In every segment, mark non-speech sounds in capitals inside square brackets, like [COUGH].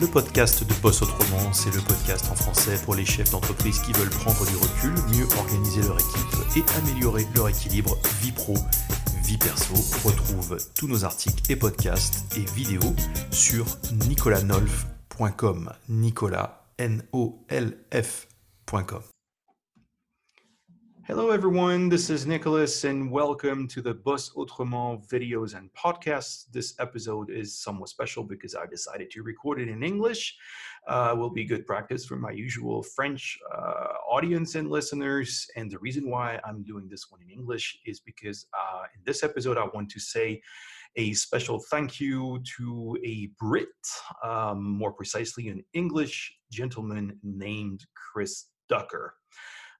le podcast de Boss Autrement. C'est le podcast en français pour les chefs d'entreprise qui veulent prendre du recul, mieux organiser leur équipe et améliorer leur équilibre vie pro, vie perso. Retrouve tous nos articles et podcasts et vidéos sur nicolasnolf.com. Nicolas, N-O-L-F.com. Hello, everyone. This is Nicholas, and welcome to the Boss Autrement videos and podcasts. This episode is somewhat special because I decided to record it in English. Uh, will be good practice for my usual French uh, audience and listeners. And the reason why I'm doing this one in English is because uh, in this episode, I want to say a special thank you to a Brit, um, more precisely, an English gentleman named Chris Ducker.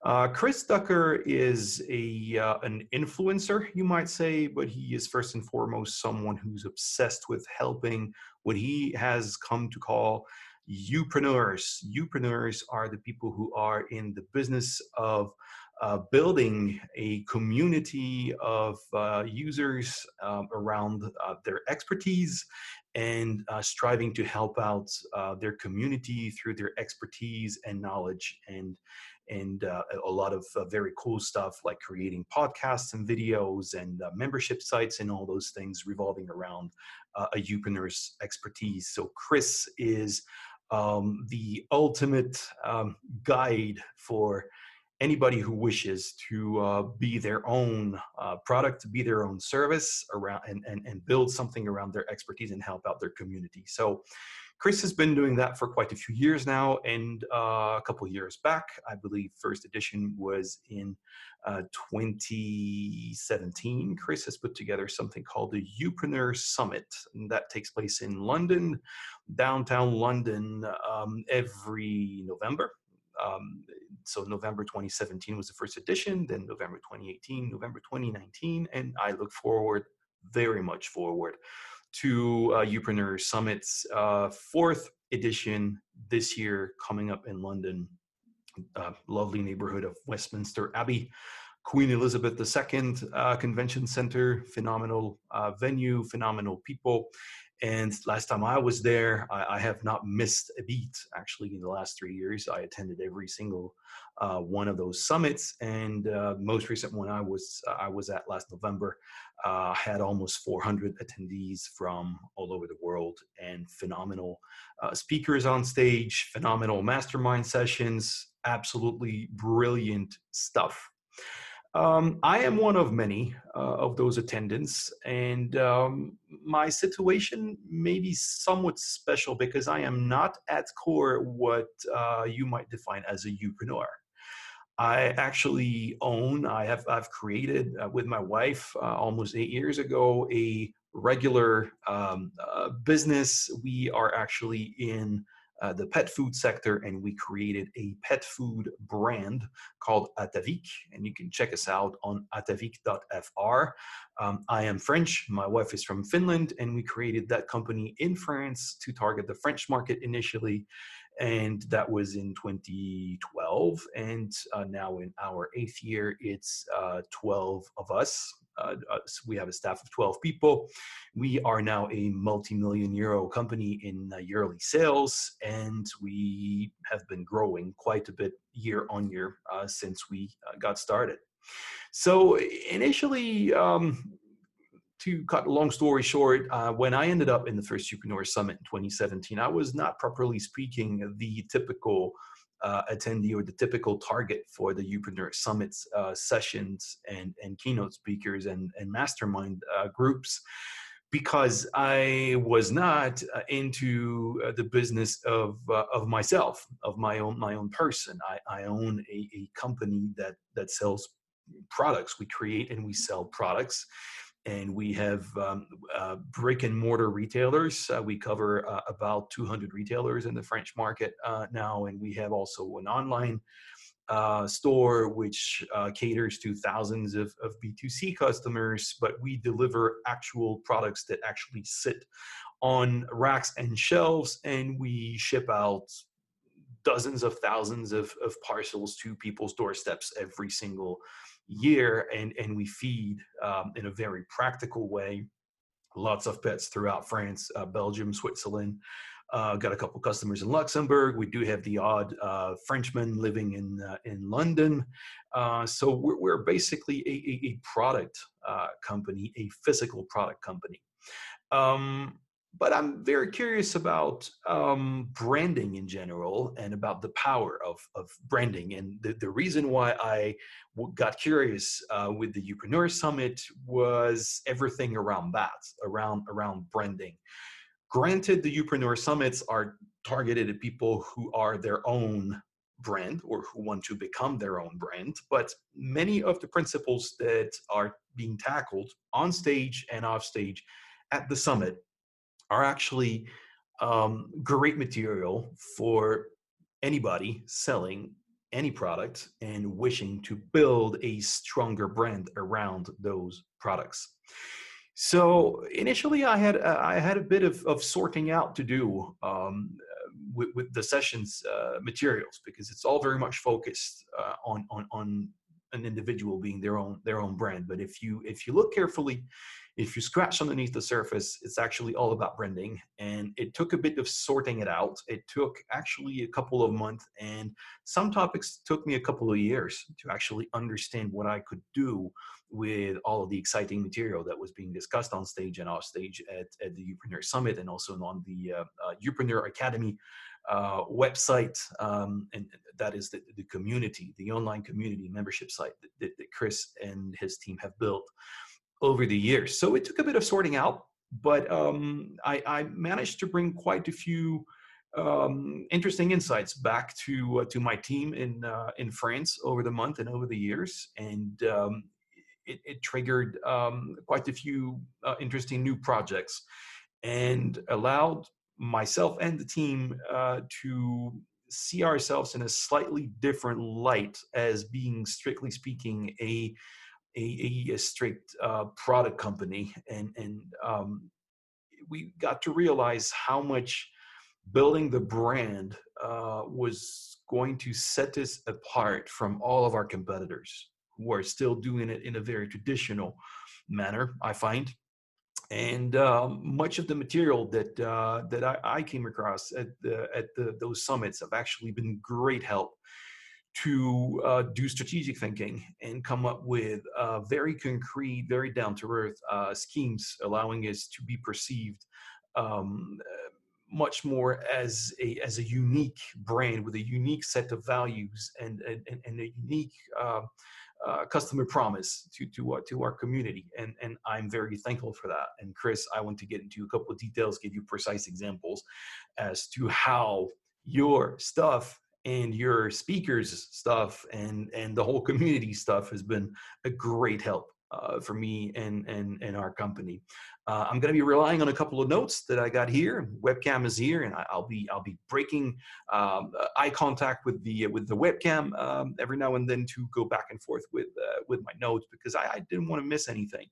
Uh, Chris Ducker is a uh, an influencer, you might say, but he is first and foremost someone who's obsessed with helping what he has come to call youpreneurs. Youpreneurs are the people who are in the business of uh, building a community of uh, users um, around uh, their expertise and uh, striving to help out uh, their community through their expertise and knowledge and and uh, a lot of uh, very cool stuff like creating podcasts and videos and uh, membership sites and all those things revolving around uh, a youpreneur's expertise. So Chris is um, the ultimate um, guide for anybody who wishes to uh, be their own uh, product, be their own service around and, and, and build something around their expertise and help out their community. So Chris has been doing that for quite a few years now, and uh, a couple years back, I believe first edition was in uh, 2017. Chris has put together something called the Youpreneur Summit, and that takes place in London, downtown London, um, every November. Um, so November 2017 was the first edition, then November 2018, November 2019, and I look forward very much forward to uh, Youpreneur Summit's uh, fourth edition this year coming up in London. Uh, lovely neighborhood of Westminster Abbey. Queen Elizabeth II uh, Convention Center, phenomenal uh, venue, phenomenal people. And last time I was there, I, I, have not missed a beat. Actually, in the last three years, I attended every single uh, one of those summits. And uh, most recent one I was I was at last November uh, had almost 400 attendees from all over the world, and phenomenal uh, speakers on stage, phenomenal mastermind sessions, absolutely brilliant stuff. Um, I am one of many uh, of those attendants, and um, my situation may be somewhat special because I am not at core what uh, you might define as a youpreneur. I actually own, I have, I've created uh, with my wife uh, almost eight years ago a regular um, uh, business. We are actually in uh, the pet food sector, and we created a pet food brand called Atavik, and you can check us out on atavik.fr. Um, I am French, my wife is from Finland, and we created that company in France to target the French market initially, and that was in 2012. And uh, now in our eighth year, it's uh, 12 of us uh, we have a staff of 12 people. We are now a multi-million euro company in uh, yearly sales, and we have been growing quite a bit year on year uh, since we uh, got started. So initially, um, to cut a long story short, uh, when I ended up in the first Youpreneur Summit in 2017, I was not properly speaking the typical uh, attendee or the typical target for the Youpreneur Summits uh, sessions and, and keynote speakers and, and mastermind uh, groups because I was not uh, into uh, the business of, of myself, of my own, my own person. I, I own a, a company that, that sells products. We create and we sell products and we have um, uh, brick and mortar retailers. Uh, we cover uh, about 200 retailers in the French market uh, now, and we have also an online uh, store which uh, caters to thousands of, of B2C customers, but we deliver actual products that actually sit on racks and shelves, and we ship out dozens of thousands of, of parcels to people's doorsteps every single year and, and we feed um, in a very practical way lots of pets throughout France, uh, Belgium, Switzerland, Uh, got a couple customers in Luxembourg. We do have the odd uh, Frenchman living in uh, in London. Uh, so we're, we're, basically a, a, a product uh, company, a physical product company. Um, but I'm very curious about um, branding in general and about the power of, of branding. And the, the reason why I got curious uh, with the Youpreneur Summit was everything around that, around around branding. Granted, the Youpreneur Summits are targeted at people who are their own brand or who want to become their own brand, but many of the principles that are being tackled on stage and off stage at the summit are actually um, great material for anybody selling any product and wishing to build a stronger brand around those products. So initially, I had uh, I had a bit of, of sorting out to do um, with, with, the sessions uh, materials because it's all very much focused uh, on, on on an individual being their own their own brand. But if you if you look carefully, if you scratch underneath the surface, it's actually all about branding. And it took a bit of sorting it out. It took actually a couple of months, and some topics took me a couple of years to actually understand what I could do with all of the exciting material that was being discussed on stage and off stage at, at the Youpreneur Summit and also on the uh, uh, Youpreneur Academy uh, website, um, and that is the, the, community, the online community membership site that, that, that Chris and his team have built over the years. So it took a bit of sorting out, but um, I, I, managed to bring quite a few um, interesting insights back to uh, to my team in uh, in France over the month and over the years, and um, it, it, triggered um, quite a few uh, interesting new projects, and allowed myself and the team uh, to see ourselves in a slightly different light as being strictly speaking a a, a, a strict uh, product company, and and um, we got to realize how much building the brand uh, was going to set us apart from all of our competitors who are still doing it in a very traditional manner. I find. And um, much of the material that uh, that I, I, came across at the, at the, those summits have actually been great help to uh, do strategic thinking and come up with uh, very concrete, very down to earth uh, schemes, allowing us to be perceived um, much more as a as a unique brand with a unique set of values and and, and a unique uh, uh, customer promise to to uh, to our community. And and I'm very thankful for that. And Chris I want to get into a couple of details give you precise examples as to how your stuff and your speakers stuff and and the whole community stuff has been a great help uh, for me and and and our company. Uh, I'm going to be relying on a couple of notes that I got here. Webcam is here, and I, will be I'll be breaking um, uh, eye contact with the with the webcam um, every now and then to go back and forth with uh, with my notes because I, I didn't want to miss anything.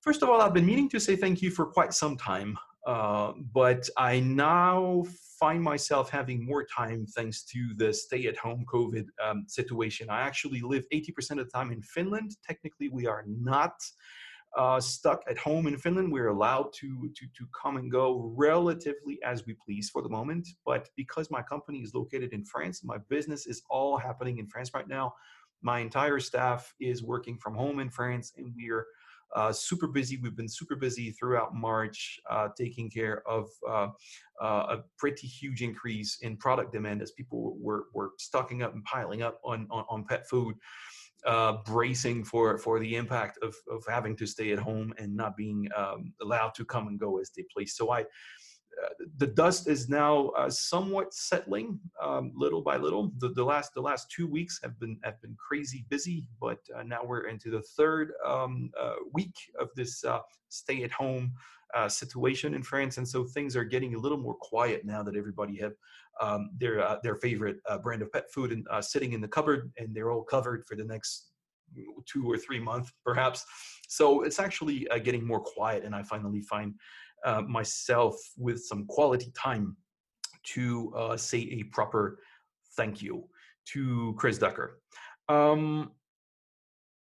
First of all, I've been meaning to say thank you for quite some time. Uh, but I now find myself having more time thanks to the stay at home COVID um, situation. I actually live 80% of the time in Finland. Technically, we are not uh, stuck at home in Finland. We're allowed to, to, to come and go relatively as we please for the moment. But because my company is located in France, my business is all happening in France right now. My entire staff is working from home in France, and we're uh, super busy. We've been super busy throughout March, uh, taking care of uh, uh, a pretty huge increase in product demand as people were, were stocking up and piling up on, on, on pet food, uh, bracing for, for the impact of, of having to stay at home and not being um, allowed to come and go as they please. So I the dust is now uh, somewhat settling um, little by little. The, the, last the last two weeks have been have been crazy busy, but uh, now we're into the third um, uh, week of this uh, stay at home uh, situation in France, and so things are getting a little more quiet now that everybody have um, their uh, their favorite brand of pet food and sitting in the cupboard, and they're all covered for the next two or three months perhaps. So it's actually getting more quiet, and I finally find uh, myself with some quality time to uh, say a proper thank you to Chris Ducker. Um,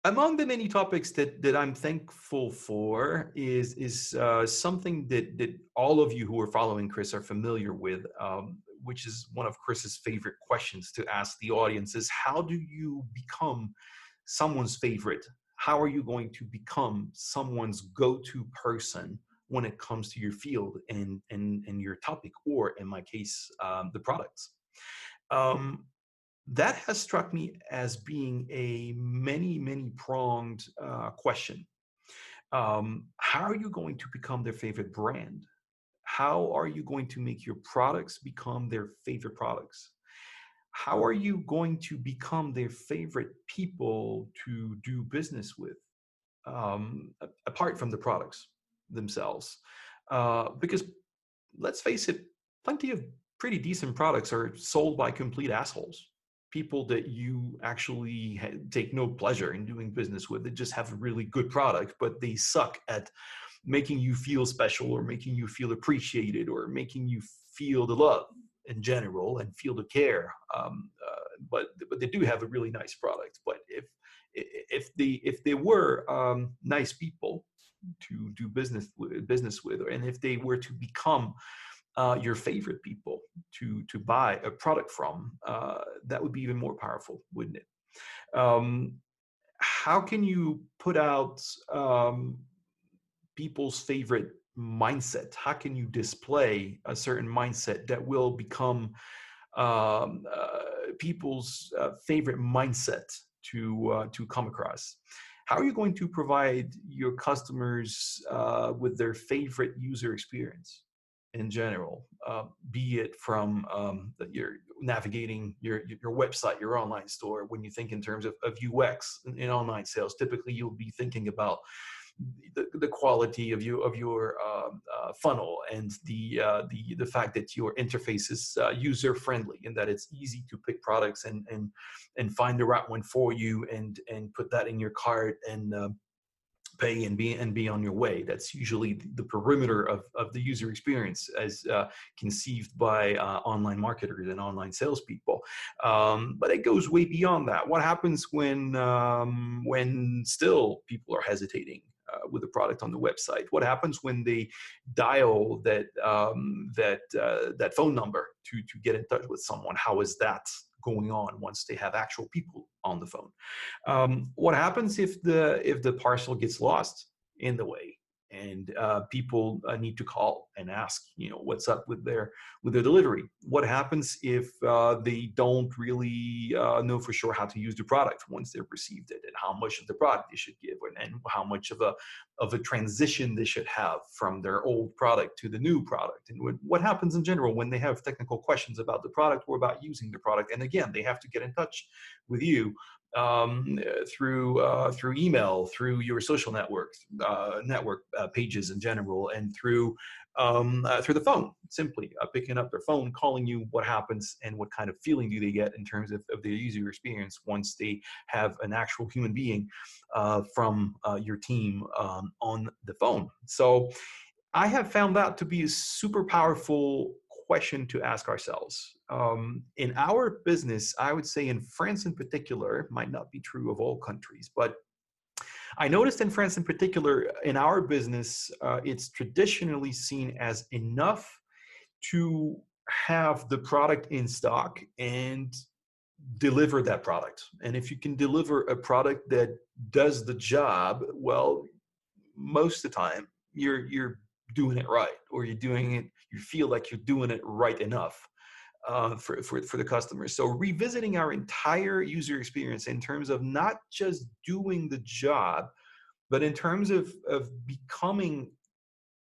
among the many topics that that I'm thankful for is is uh, something that that all of you who are following Chris are familiar with, um, which is one of Chris's favorite questions to ask the audience: is how do you become someone's favorite? How are you going to become someone's go-to person when it comes to your field and and and your topic, or in my case, um, the products? Um, that has struck me as being a many, many pronged uh, question. Um, how are you going to become their favorite brand? How are you going to make your products become their favorite products? How are you going to become their favorite people to do business with, um, apart from the products themselves? Uh, because let's face it, plenty of pretty decent products are sold by complete assholes people that you actually ha- take no pleasure in doing business with that just have a really good product but they suck at making you feel special or making you feel appreciated or making you feel the love in general and feel the care um, uh, but but they do have a really nice product but if if the if they were um, nice people to do business business with and if they were to become uh, your favorite people to to buy a product from, uh, that would be even more powerful, wouldn't it? Um, how can you put out um, people's favorite mindset? How can you display a certain mindset that will become um, uh, people's uh, favorite mindset to uh, to come across? How are you going to provide your customers uh, with their favorite user experience? in general, uh, be it from um, your navigating your your website, your online store. When you think in terms of, of UX in, in online sales, typically you'll be thinking about the, the quality of you of your uh, uh, funnel and the uh, the the fact that your interface is uh, user friendly and that it's easy to pick products and and and find the right one for you and and put that in your cart and um, pay and be and be on your way. That's usually the perimeter of, of the user experience as uh, conceived by uh, online marketers and online salespeople. Um, but it goes way beyond that. What happens when um, when still people are hesitating? Uh, with the product on the website? What happens when they dial that um, that uh, that phone number to to get in touch with someone? How is that going on once they have actual people on the phone. Um, what happens if the if the parcel gets lost in the way? And uh, people uh, need to call and ask you know what's up with their with their delivery. What happens if uh, they don't really uh, know for sure how to use the product once they've received it and how much of the product they should give and, and how much of a of a transition they should have from their old product to the new product and what, what happens in general when they have technical questions about the product or about using the product and again they have to get in touch with you um, through uh, through email, through your social network uh, network uh, pages in general, and through um, uh, through the phone. Simply uh, picking up their phone, calling you. What happens, and what kind of feeling do they get in terms of, of their user experience once they have an actual human being uh, from your team um, on the phone? So. I have found that to be a super powerful question to ask ourselves. Um, in our business, I would say in France in particular, might not be true of all countries, but I noticed in France in particular, in our business, uh, it's traditionally seen as enough to have the product in stock and deliver that product. And if you can deliver a product that does the job, well, most of the time you're you're doing it right or you're doing it you feel like you're doing it right enough uh, for, for, for the customers. So revisiting our entire user experience in terms of not just doing the job, but in terms of, of becoming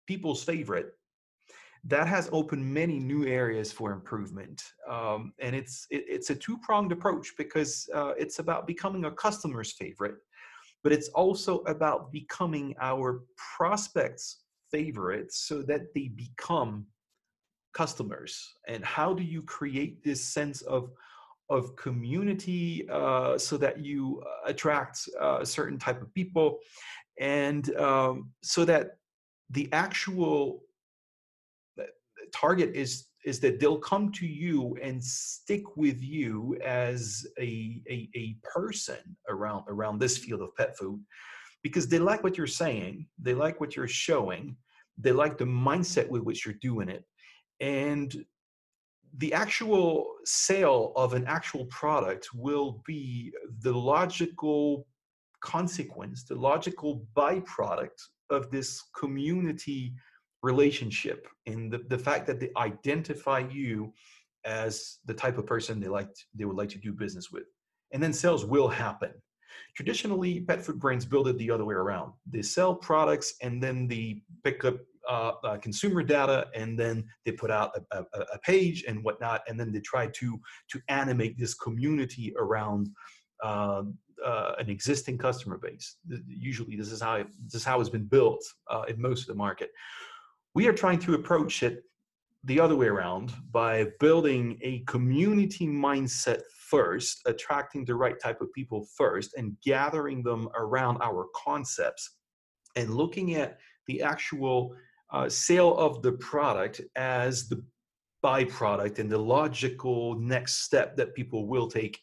people's favorite, that has opened many new areas for improvement. Um, and it's, it, it's a two-pronged approach because uh, it's about becoming a customer's favorite, but it's also about becoming our prospects' favorites so that they become customers and how do you create this sense of of community uh, so that you uh, attract uh, a certain type of people and um, so that the actual uh, target is is that they'll come to you and stick with you as a, a, a person around around this field of pet food because they like what you're saying, they like what you're showing, they like the mindset with which you're doing it. And the actual sale of an actual product will be the logical consequence, the logical byproduct of this community relationship and the, the fact that they identify you as the type of person they like they would like to do business with. And then sales will happen. Traditionally pet food brands build it the other way around. They sell products and then they pick up uh, uh, consumer data and then they put out a, a, a, page and whatnot and then they try to to animate this community around uh, uh, an existing customer base. Usually this is how it, this is how it's been built uh, in most of the market. We are trying to approach it the other way around by building a community mindset first, attracting the right type of people first, and gathering them around our concepts and looking at the actual uh, sale of the product as the byproduct and the logical next step that people will take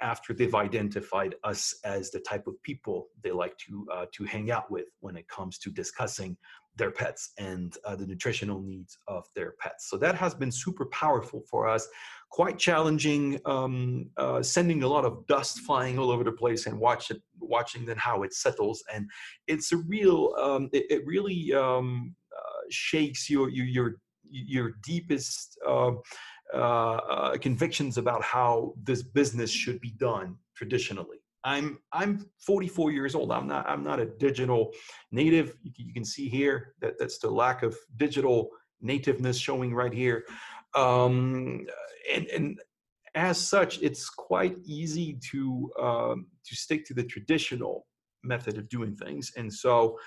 after they've identified us as the type of people they like to uh, to hang out with when it comes to discussing their pets and uh, the nutritional needs of their pets. So that has been super powerful for us. Quite challenging, um, uh, sending a lot of dust flying all over the place and watch it, watching then how it settles. And it's a real, um, it, it, really um, shakes your your your, your deepest. Uh, uh, convictions about how this business should be done traditionally. I'm I'm 44 years old. I'm not I'm not a digital native. You can, you can see here that that's the lack of digital nativeness showing right here. Um, and and as such, it's quite easy to um, to stick to the traditional method of doing things. And so,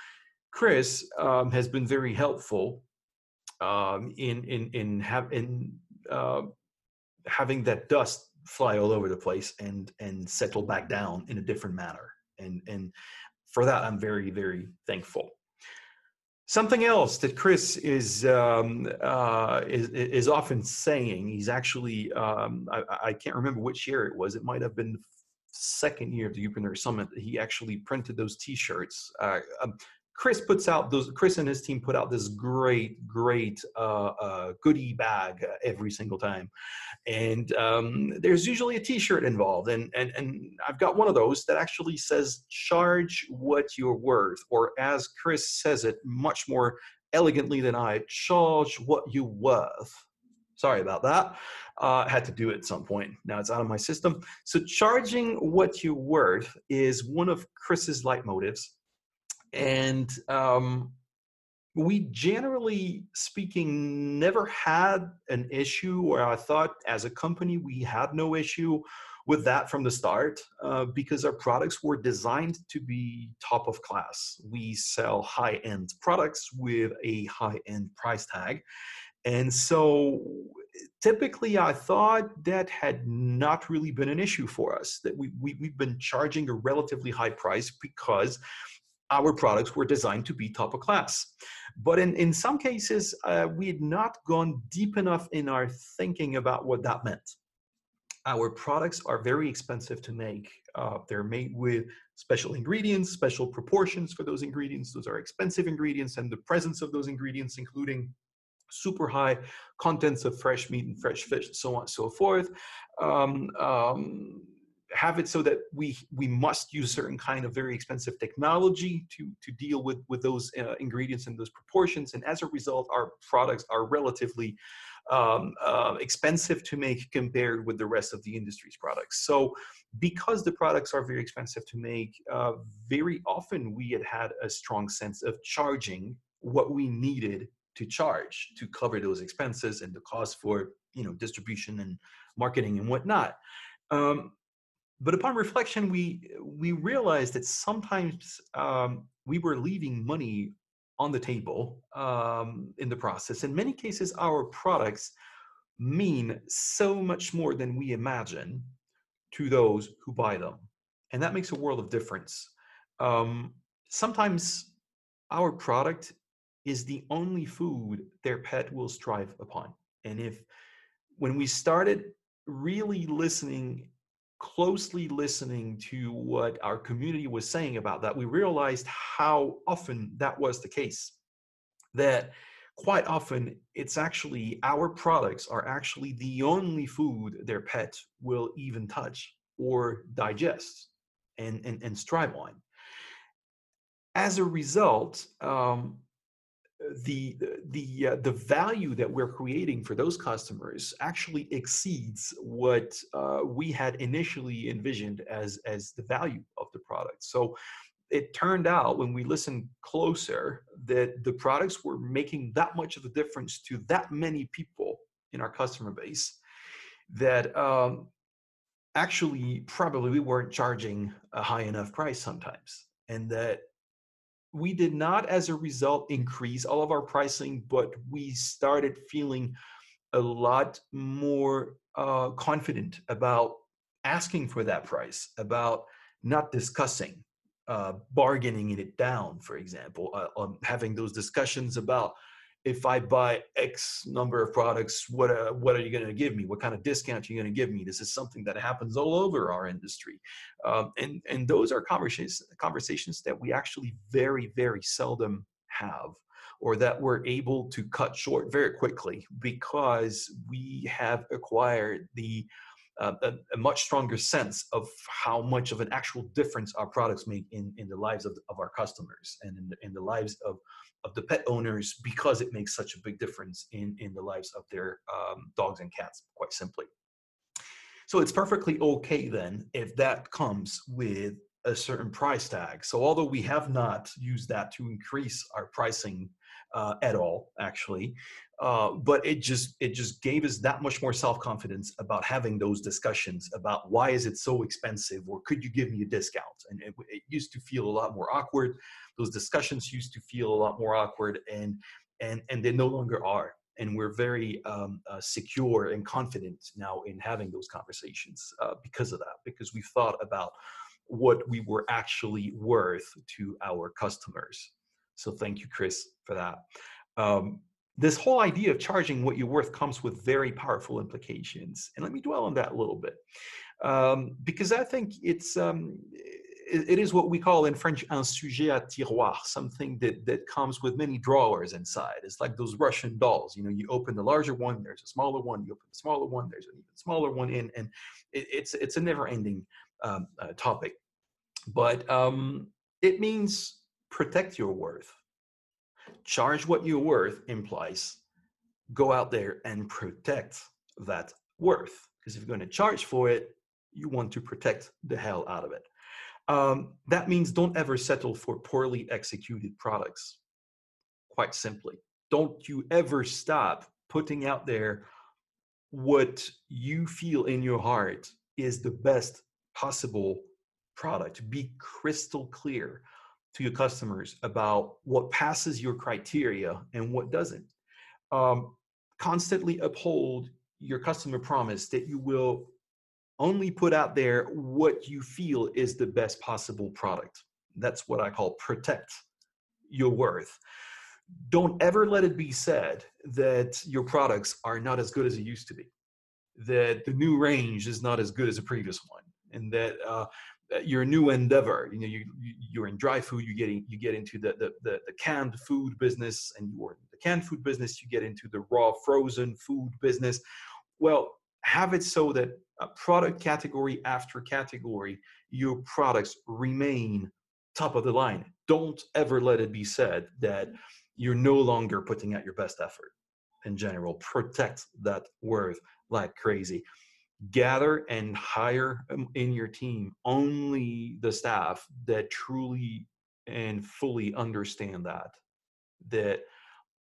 Chris um, has been very helpful um, in in in have in uh, having that dust fly all over the place and and settle back down in a different manner. And and for that i'm very very thankful. Something else that chris is um, uh, is, is often saying he's actually um, I, I, can't remember which year it was it might have been second year of the Youpreneur Summit he actually printed those t-shirts uh, um, Chris puts out those. Chris and his team put out this great, great uh, uh, goodie bag every single time, and um, there's usually a T-shirt involved. And and and I've got one of those that actually says "Charge what you're worth," or as Chris says it much more elegantly than I, "Charge what you're worth." Sorry about that. Uh, I had to do it at some point. Now it's out of my system. So charging what you're worth is one of Chris's leitmotifs and um, we generally speaking never had an issue where I thought as a company we had no issue with that from the start uh, because our products were designed to be top of class. We sell high end products with a high end price tag. And so typically I thought that had not really been an issue for us, that we, we, we've been charging a relatively high price because our products were designed to be top of class. But in, in some cases, uh, we had not gone deep enough in our thinking about what that meant. Our products are very expensive to make. Uh, they're made with special ingredients, special proportions for those ingredients. Those are expensive ingredients, and the presence of those ingredients, including super high contents of fresh meat and fresh fish, and so on and so forth. Um, um, have it so that we we must use certain kind of very expensive technology to to deal with with those uh, ingredients and those proportions. And as a result our products are relatively um, uh, expensive to make compared with the rest of the industry's products. So because the products are very expensive to make uh, very often we had had a strong sense of charging what we needed to charge to cover those expenses and the cost for you know distribution and marketing and whatnot. Um, but upon reflection, we we realized that sometimes um, we were leaving money on the table um, in the process. In many cases, our products mean so much more than we imagine to those who buy them, and that makes a world of difference. Um, sometimes our product is the only food their pet will strive upon, And if when we started really listening closely listening to what our community was saying about that, we realized how often that was the case. That quite often it's actually our products are actually the only food their pet will even touch or digest and, and, and strive on. As a result, um, the the uh, the value that we're creating for those customers actually exceeds what uh, we had initially envisioned as as the value of the product. So it turned out when we listened closer that the products were making that much of a difference to that many people in our customer base that um, actually probably we weren't charging a high enough price sometimes and that we did not as a result increase all of our pricing but we started feeling a lot more uh, confident about asking for that price about not discussing uh, bargaining it down for example uh, um, having those discussions about if I buy X number of products, what uh, what are you going to give me? What kind of discount are you going to give me? This is something that happens all over our industry, um, and and those are conversations conversations that we actually very very seldom have, or that we're able to cut short very quickly because we have acquired the uh, a, a, much stronger sense of how much of an actual difference our products make in, in the lives of, of our customers and in the, in the lives of of the pet owners because it makes such a big difference in, in the lives of their um, dogs and cats, quite simply. So it's perfectly okay then if that comes with a certain price tag. So although we have not used that to increase our pricing uh, at all, actually, uh, but it just it just gave us that much more self confidence about having those discussions about why is it so expensive or could you give me a discount? And it, it used to feel a lot more awkward. Those discussions used to feel a lot more awkward, and and and they no longer are. And we're very um, uh, secure and confident now in having those conversations uh, because of that, because we've thought about what we were actually worth to our customers. So thank you, Chris, for that. Um, this whole idea of charging what you're worth comes with very powerful implications. And let me dwell on that a little bit. Um, because I think it's um, it, it is what we call in French un sujet à tiroir, something that, that comes with many drawers inside. It's like those Russian dolls. You know, you open the larger one, there's a smaller one. You open the smaller one, there's an even smaller one in, and it, it's it's a never-ending um, uh, topic. But um, it means protect your worth charge what you're worth implies go out there and protect that worth. Because if you're going to charge for it, you want to protect the hell out of it. Um, that means don't ever settle for poorly executed products. Quite simply, don't you ever stop putting out there what you feel in your heart is the best possible product. Be crystal clear to your customers about what passes your criteria and what doesn't. Um, constantly uphold your customer promise that you will only put out there what you feel is the best possible product. That's what I call protect your worth. Don't ever let it be said that your products are not as good as it used to be, that the new range is not as good as the previous one, and that uh, Uh, your new endeavor. You know you you're in dry food you get in, you get into the, the the, the canned food business and you're in the canned food business you get into the raw frozen food business. Well have it so that a product category after category your products remain top of the line. Don't ever let it be said that you're no longer putting out your best effort. In general protect that worth like crazy gather and hire um, in your team only the staff that truly and fully understand that that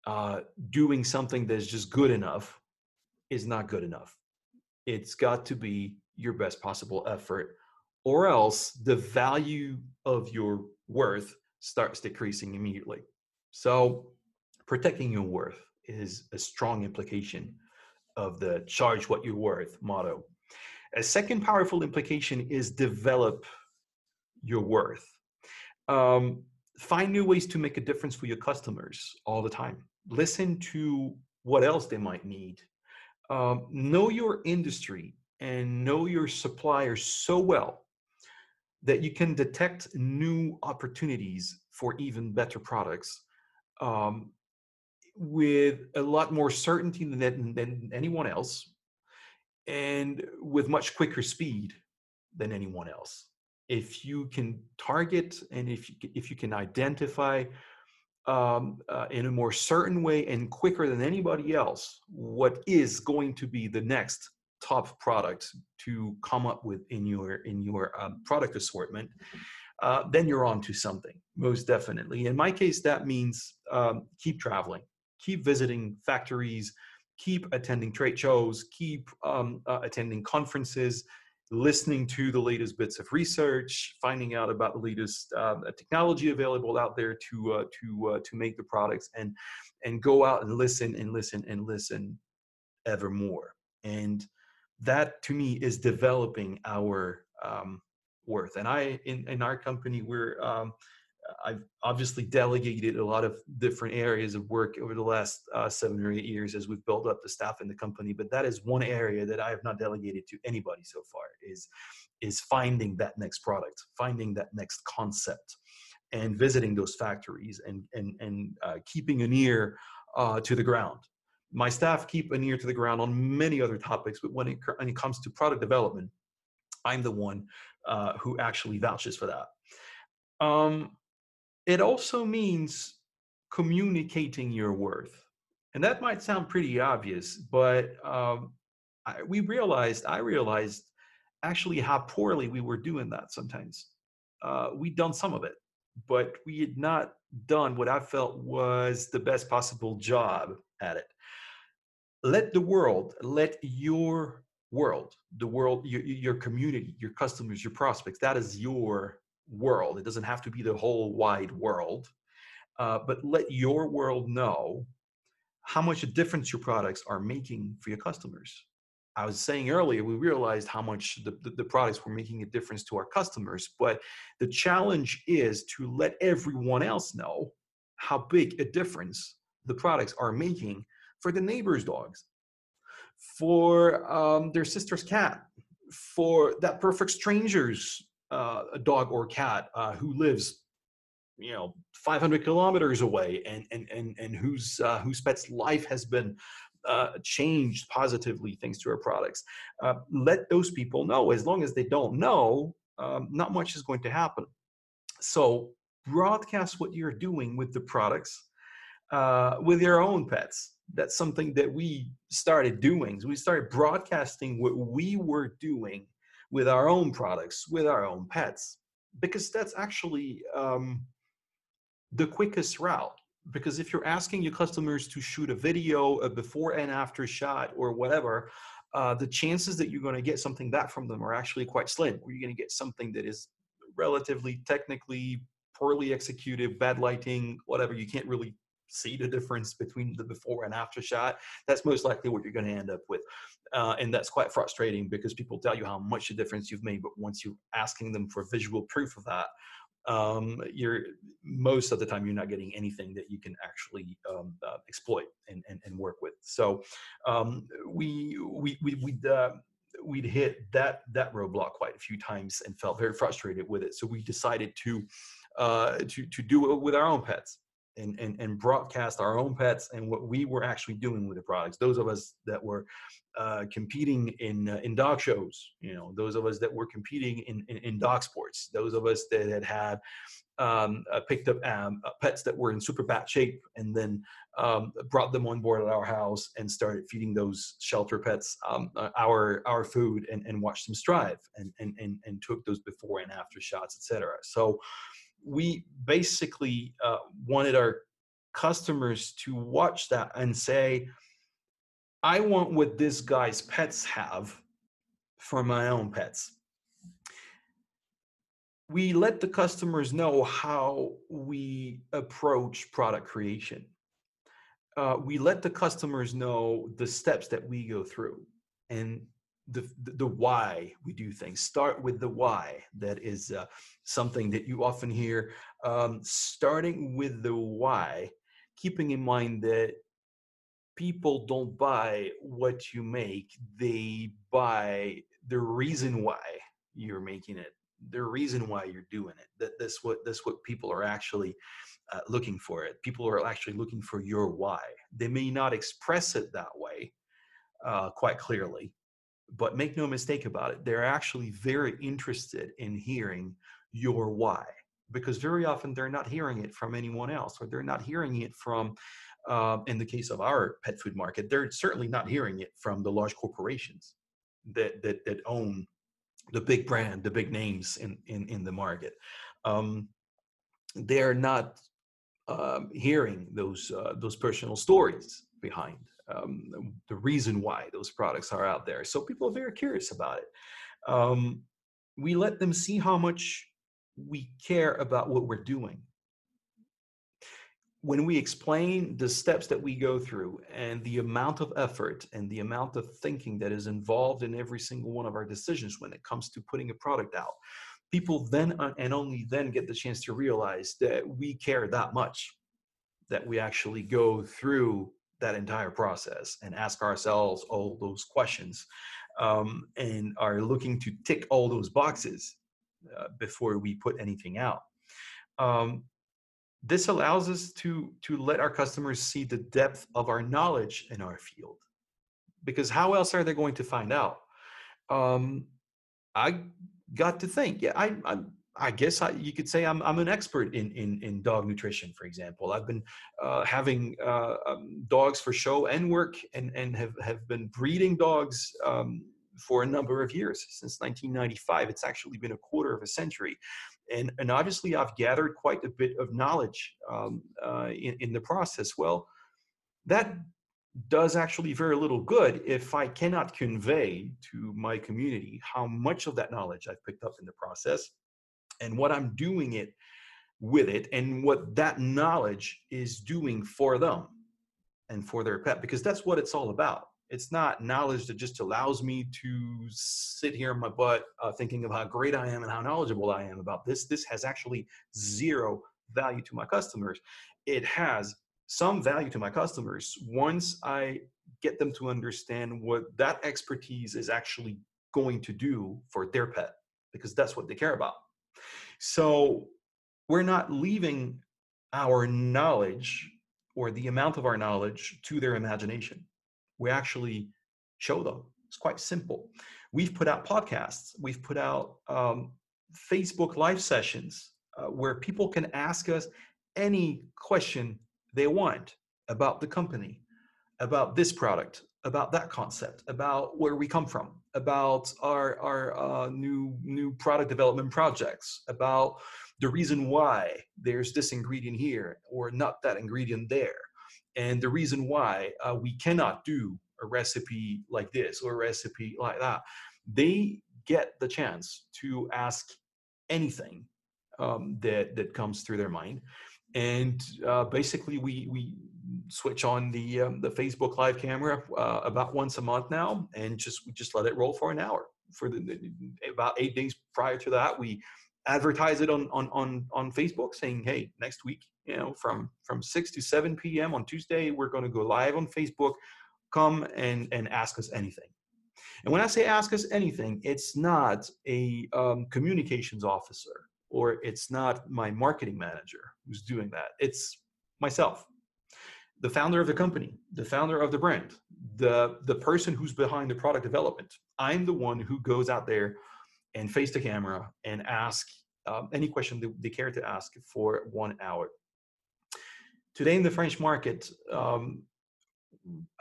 uh, doing something that's just good enough is not good enough. It's got to be your best possible effort or else the value of your worth starts decreasing immediately. So protecting your worth is a strong implication of the charge what you're worth motto. A second powerful implication is develop your worth. Um, find new ways to make a difference for your customers all the time. Listen to what else they might need. um, know your industry and know your suppliers so well that you can detect new opportunities for even better products um, with a lot more certainty than, than anyone else and with much quicker speed than anyone else. If you can target and if you, if you can identify um, uh, in a more certain way and quicker than anybody else what is going to be the next top product to come up with in your in your um, product assortment uh, then you're on to something most definitely. In my case that means um, keep traveling keep visiting factories keep attending trade shows keep um, uh, attending conferences listening to the latest bits of research, finding out about the latest uh, technology available out there to uh, to uh, to make the products, and and go out and listen and listen and listen ever more. And that to me is developing our um, worth. And I in in our company we're um, I've obviously delegated a lot of different areas of work over the last uh, seven or eight years as we've built up the staff in the company. But that is one area that I have not delegated to anybody so far is is finding that next product, finding that next concept, and visiting those factories and and and uh, keeping an ear uh, to the ground. My staff keep an ear to the ground on many other topics, but when it, when it comes to product development, I'm the one uh, who actually vouches for that. Um, it also means communicating your worth. And that might sound pretty obvious, but um, I, we realized, I realized actually how poorly we were doing that sometimes. Uh, we'd done some of it, but we had not done what I felt was the best possible job at it. Let the world, let your world, the world, your, your community, your customers, your prospects, that is your world. It doesn't have to be the whole wide world, uh, but let your world know how much a difference your products are making for your customers. I was saying earlier, we realized how much the, the, the, products were making a difference to our customers, but the challenge is to let everyone else know how big a difference the products are making for the neighbor's dogs, for um, their sister's cat, for that perfect stranger's uh, a dog or cat uh, who lives you know 500 kilometers away and and and, and whose uh, whose pet's life has been uh, changed positively thanks to our products. Uh, let those people know. As long as they don't know um, not much is going to happen. So broadcast what you're doing with the products uh, with your own pets. That's something that we started doing. We started broadcasting what we were doing with our own products, with our own pets, because that's actually um, the quickest route. Because if you're asking your customers to shoot a video, a before and after shot, or whatever, uh, the chances that you're going to get something back from them are actually quite slim. Or you're going to get something that is relatively technically poorly executed, bad lighting, whatever. You can't really see the difference between the before and after shot, that's most likely what you're going to end up with. Uh, and that's quite frustrating because people tell you how much a difference you've made, but once you're asking them for visual proof of that, um, you're most of the time you're not getting anything that you can actually um, uh, exploit and, and, and, work with. So um, we we we we'd, uh, we'd hit that that roadblock quite a few times and felt very frustrated with it. So we decided to uh, to to do it with our own pets and, and, and broadcast our own pets and what we were actually doing with the products. Those of us that were uh, competing in uh, in dog shows, you know, those of us that were competing in, in, in dog sports, those of us that had had um, uh, picked up um, uh, pets that were in super bad shape and then um, brought them on board at our house and started feeding those shelter pets um, uh, our our food and, and watched them strive and, and, and, and took those before and after shots, etc. So we basically uh, wanted our customers to watch that and say, I want what this guy's pets have for my own pets. We let the customers know how we approach product creation. Uh, we let the customers know the steps that we go through. And the, the why we do things. Start with the why. That is uh, something that you often hear. Um, starting with the why, keeping in mind that people don't buy what you make they buy the reason why you're making it the reason why you're doing it that that's what that's what people are actually uh, looking for it people are actually looking for your why they may not express it that way uh, quite clearly but make no mistake about it they're actually very interested in hearing your why because very often they're not hearing it from anyone else or they're not hearing it from um, in the case of our pet food market they're certainly not hearing it from the large corporations that that, that own the big brand the big names in in, in the market. Um, they're not um, hearing those uh, those personal stories behind um, the reason why those products are out there so people are very curious about it um, we let them see how much we care about what we're doing. When we explain the steps that we go through and the amount of effort and the amount of thinking that is involved in every single one of our decisions when it comes to putting a product out, people then uh, and only then get the chance to realize that we care that much, that we actually go through that entire process and ask ourselves all those questions um, and are looking to tick all those boxes uh, before we put anything out. Um, this allows us to to let our customers see the depth of our knowledge in our field, because how else are they going to find out? Um, I got to think, yeah, I, I I guess I, you could say I'm, I'm an expert in, in, in dog nutrition, for example. I've been uh, having uh, um, dogs for show and work and, and have, have been breeding dogs um, for a number of years since 1995 it's actually been a quarter of a century. And and obviously i've gathered quite a bit of knowledge um, uh, in, in the process. Well that does actually very little good if i cannot convey to my community how much of that knowledge i've picked up in the process and what i'm doing it with it and what that knowledge is doing for them and for their pet because that's what it's all about it's not knowledge that just allows me to sit here in my butt uh, thinking of how great I am and how knowledgeable I am about this. This has actually zero value to my customers. It has some value to my customers once I get them to understand what that expertise is actually going to do for their pet, because that's what they care about. So we're not leaving our knowledge or the amount of our knowledge to their imagination we actually show them. It's quite simple. We've put out podcasts, we've put out um, Facebook live sessions uh, where people can ask us any question they want about the company, about this product, about that concept, about where we come from, about our our uh, new new product development projects, about the reason why there's this ingredient here or not that ingredient there, and the reason why uh, we cannot do a recipe like this or a recipe like that. They get the chance to ask anything um, that that comes through their mind and uh, basically we we switch on the um, the Facebook live camera uh, about once a month now and just we just let it roll for an hour for the, the about eight days prior to that we advertise it on on on on Facebook saying hey next week you know, from from 6 to 7 p.m. on Tuesday, we're going to go live on Facebook. Come and and ask us anything. And when I say ask us anything, it's not a um, communications officer or it's not my marketing manager who's doing that. It's myself, the founder of the company, the founder of the brand, the the person who's behind the product development. I'm the one who goes out there and face the camera and ask um, any question that they care to ask for one hour. Today in the French market, um,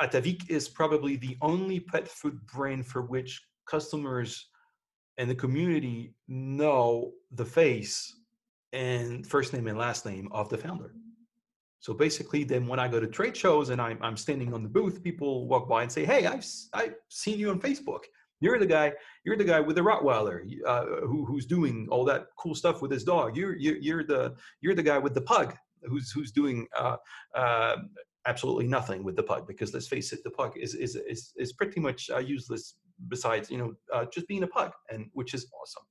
Atavik is probably the only pet food brand for which customers and the community know the face and first name and last name of the founder. So basically, then when I go to trade shows and I'm, I'm standing on the booth, people walk by and say, "Hey, I've I've seen you on Facebook. You're the guy. You're the guy with the Rottweiler uh, who, who's doing all that cool stuff with his dog. You're, you're you're the you're the guy with the pug who's who's doing uh, uh, absolutely nothing with the pug because let's face it, the pug is is is, is pretty much uh, useless besides you know uh, just being a pug, and which is awesome,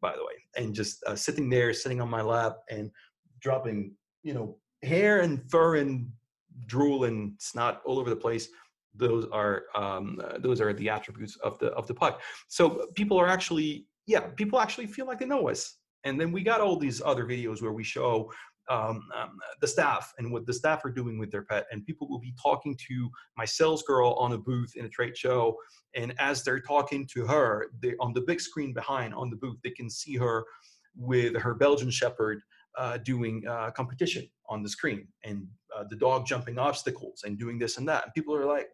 by the way. And just uh, sitting there, sitting on my lap, and dropping you know hair and fur and drool and snot all over the place those are um, those are the attributes of the of the pug so people are actually yeah people actually feel like they know us. And then we got all these other videos where we show um, um, the staff and what the staff are doing with their pet. And people will be talking to my sales girl on a booth in a trade show. And as they're talking to her they on the big screen behind on the booth they can see her with her belgian shepherd uh, doing uh, competition on the screen and uh, the dog jumping obstacles and doing this and that and people are like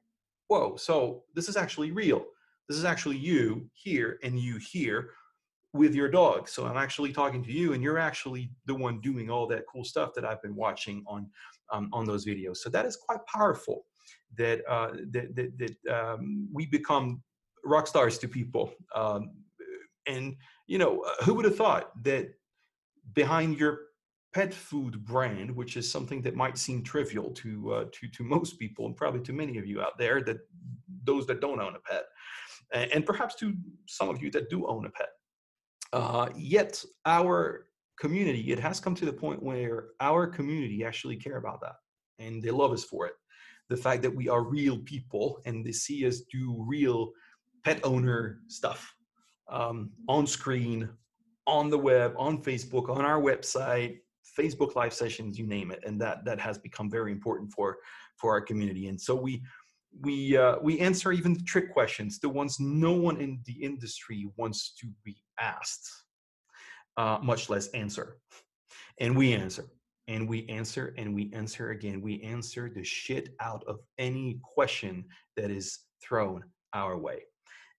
whoa, so this is actually real. This is actually you here and you here with your dog. So I'm actually talking to you, and you're actually the one doing all that cool stuff that I've been watching on um, on those videos. So that is quite powerful. That uh, that that, that um, we become rock stars to people. Um, and you know, who would have thought that behind your pet food brand, which is something that might seem trivial to uh, to to most people, and probably to many of you out there, that those that don't own a pet, and, perhaps to some of you that do own a pet. Uh, yet our community, it has come to the point where our community actually care about that, and they love us for it. The fact that we are real people and they see us do real pet owner stuff um, on screen, on the web, on Facebook, on our website, Facebook live sessions, you name it, and that that has become very important for for our community. And so we we uh, we answer even the trick questions, the ones no one in the industry wants to be asked, uh, much less answer. And we answer, and we answer, and we answer again. We answer the shit out of any question that is thrown our way,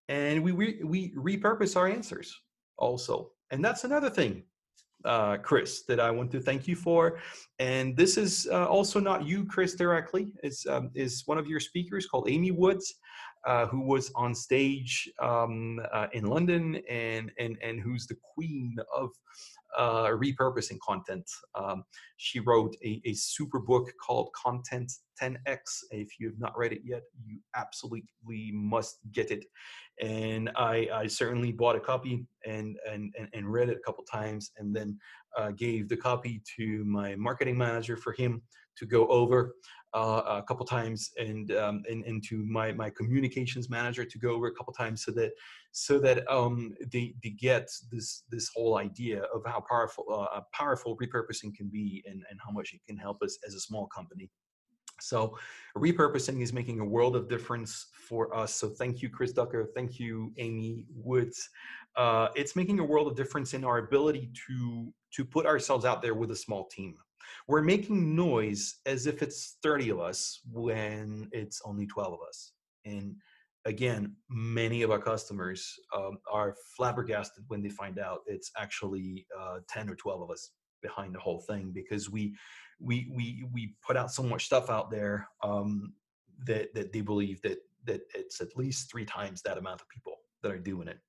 and we we, we repurpose our answers also. And that's another thing uh, Chris, that I want to thank you for. And this is uh, also not you, Chris, directly. It's um, is one of your speakers called Amy Woods, uh, who was on stage um, uh, in London and and and who's the queen of uh, repurposing content. Um, she wrote a, a super book called Content 10x. If you have not read it yet, you absolutely must get it. And I, I certainly bought a copy and, and, and read it a couple times and then uh, gave the copy to my marketing manager for him to go over uh, a couple times and, um, and into my, my communications manager to go over a couple times so that so that um, they, they get this this whole idea of how powerful uh, powerful repurposing can be and, and how much it can help us as a small company. So repurposing is making a world of difference for us. So thank you, Chris Ducker. Thank you, Amy Woods. Uh, it's making a world of difference in our ability to to put ourselves out there with a small team. We're making noise as if it's 30 of us when it's only 12 of us. And again, many of our customers um, are flabbergasted when they find out it's actually uh, 10 or 12 of us behind the whole thing because we we we we put out so much stuff out there um, that that they believe that that it's at least three times that amount of people that are doing it.